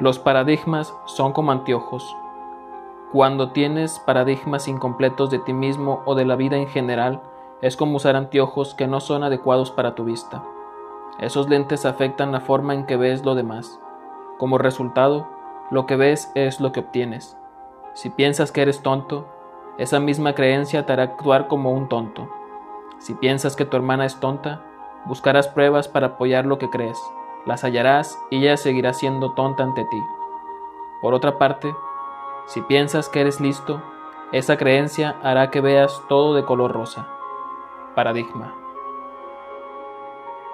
Los paradigmas son como anteojos. Cuando tienes paradigmas incompletos de ti mismo o de la vida en general, es como usar anteojos que no son adecuados para tu vista. Esos lentes afectan la forma en que ves lo demás. Como resultado, lo que ves es lo que obtienes. Si piensas que eres tonto, esa misma creencia te hará actuar como un tonto. Si piensas que tu hermana es tonta, buscarás pruebas para apoyar lo que crees las hallarás y ella seguirá siendo tonta ante ti. Por otra parte, si piensas que eres listo, esa creencia hará que veas todo de color rosa. Paradigma.